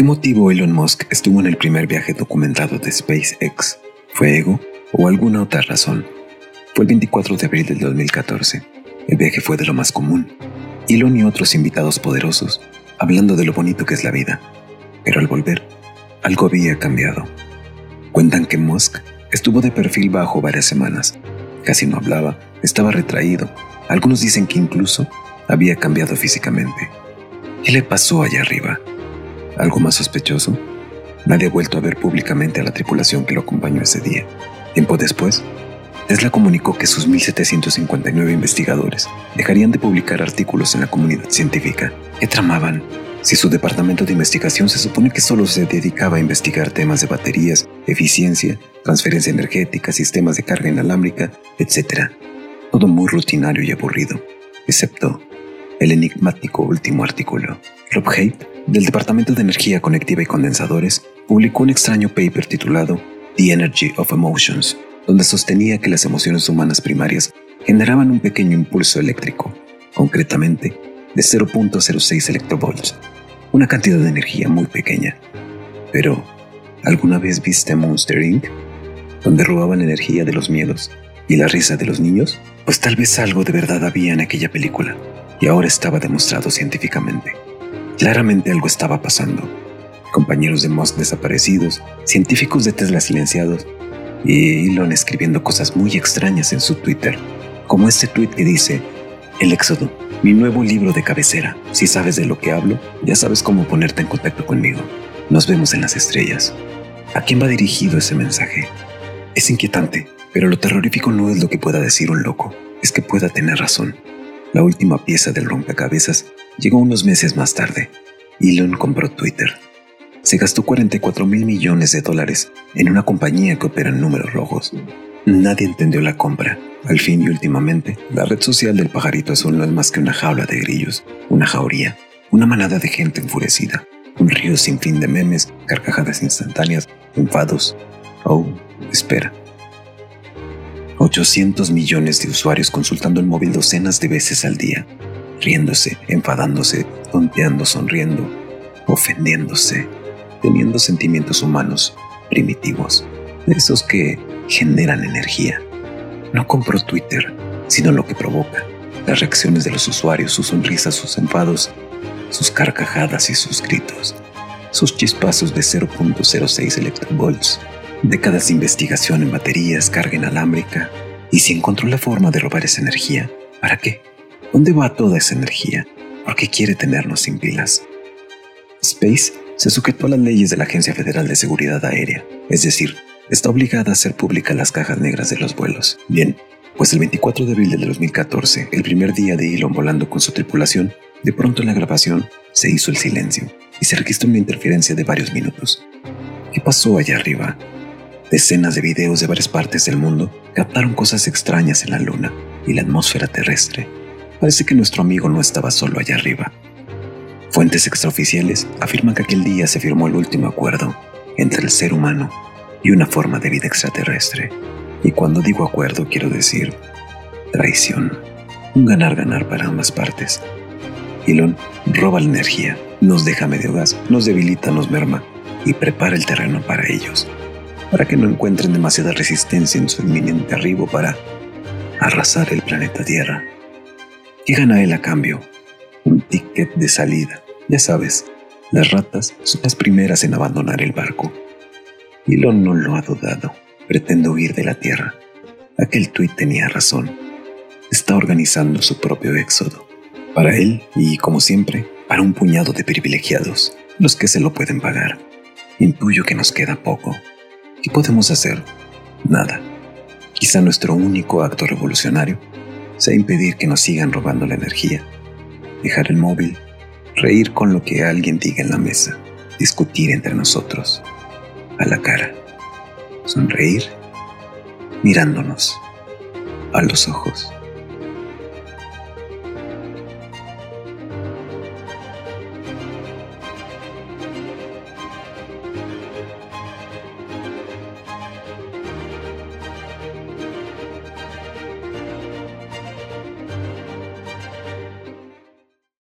qué motivo Elon Musk estuvo en el primer viaje documentado de SpaceX? ¿Fue ego o alguna otra razón? Fue el 24 de abril del 2014. El viaje fue de lo más común. Elon y otros invitados poderosos, hablando de lo bonito que es la vida. Pero al volver, algo había cambiado. Cuentan que Musk estuvo de perfil bajo varias semanas. Casi no hablaba, estaba retraído. Algunos dicen que incluso había cambiado físicamente. ¿Qué le pasó allá arriba? ¿Algo más sospechoso? Nadie ha vuelto a ver públicamente a la tripulación que lo acompañó ese día. Tiempo después, Tesla comunicó que sus 1.759 investigadores dejarían de publicar artículos en la comunidad científica. ¿Qué tramaban? Si su departamento de investigación se supone que solo se dedicaba a investigar temas de baterías, eficiencia, transferencia energética, sistemas de carga inalámbrica, etc. Todo muy rutinario y aburrido, excepto el enigmático último artículo. Rob Haidt, del Departamento de Energía Conectiva y Condensadores, publicó un extraño paper titulado The Energy of Emotions, donde sostenía que las emociones humanas primarias generaban un pequeño impulso eléctrico, concretamente de 0.06 electrovolts, una cantidad de energía muy pequeña. Pero, ¿alguna vez viste Monster Inc., donde robaban energía de los miedos y la risa de los niños? Pues tal vez algo de verdad había en aquella película, y ahora estaba demostrado científicamente. Claramente algo estaba pasando. Compañeros de Musk desaparecidos, científicos de Tesla silenciados, y Elon escribiendo cosas muy extrañas en su Twitter, como este tweet que dice, El Éxodo, mi nuevo libro de cabecera. Si sabes de lo que hablo, ya sabes cómo ponerte en contacto conmigo. Nos vemos en las estrellas. ¿A quién va dirigido ese mensaje? Es inquietante, pero lo terrorífico no es lo que pueda decir un loco, es que pueda tener razón. La última pieza del rompecabezas llegó unos meses más tarde. Elon compró Twitter se gastó 44 mil millones de dólares en una compañía que opera en números rojos. Nadie entendió la compra. Al fin y últimamente, la red social del pajarito azul no es más que una jaula de grillos, una jauría, una manada de gente enfurecida, un río sin fin de memes, carcajadas instantáneas, enfados. Oh, espera. 800 millones de usuarios consultando el móvil docenas de veces al día, riéndose, enfadándose, tonteando, sonriendo, ofendiéndose teniendo sentimientos humanos primitivos, esos que generan energía. No compro Twitter, sino lo que provoca, las reacciones de los usuarios, sus sonrisas, sus enfados, sus carcajadas y sus gritos, sus chispazos de 0.06 electrovolts, décadas de investigación en baterías, carga inalámbrica, y si encontró la forma de robar esa energía, ¿para qué? ¿Dónde va toda esa energía? ¿Por qué quiere tenernos sin pilas? Space se sujetó a las leyes de la Agencia Federal de Seguridad Aérea, es decir, está obligada a hacer públicas las cajas negras de los vuelos. Bien, pues el 24 de abril del 2014, el primer día de Elon volando con su tripulación, de pronto en la grabación se hizo el silencio y se registró una interferencia de varios minutos. ¿Qué pasó allá arriba? Decenas de videos de varias partes del mundo captaron cosas extrañas en la luna y la atmósfera terrestre. Parece que nuestro amigo no estaba solo allá arriba, Fuentes extraoficiales afirman que aquel día se firmó el último acuerdo entre el ser humano y una forma de vida extraterrestre. Y cuando digo acuerdo quiero decir traición. Un ganar-ganar para ambas partes. Elon roba la energía, nos deja medio gas, nos debilita, nos merma y prepara el terreno para ellos, para que no encuentren demasiada resistencia en su inminente arribo para arrasar el planeta Tierra. ¿Qué gana él a cambio? un ticket de salida. Ya sabes, las ratas son las primeras en abandonar el barco. Elon no lo ha dudado. Pretende huir de la Tierra. Aquel tuit tenía razón. Está organizando su propio éxodo. Para él y, como siempre, para un puñado de privilegiados, los que se lo pueden pagar. Intuyo que nos queda poco. ¿Qué podemos hacer? Nada. Quizá nuestro único acto revolucionario sea impedir que nos sigan robando la energía dejar el móvil, reír con lo que alguien diga en la mesa, discutir entre nosotros, a la cara, sonreír, mirándonos a los ojos.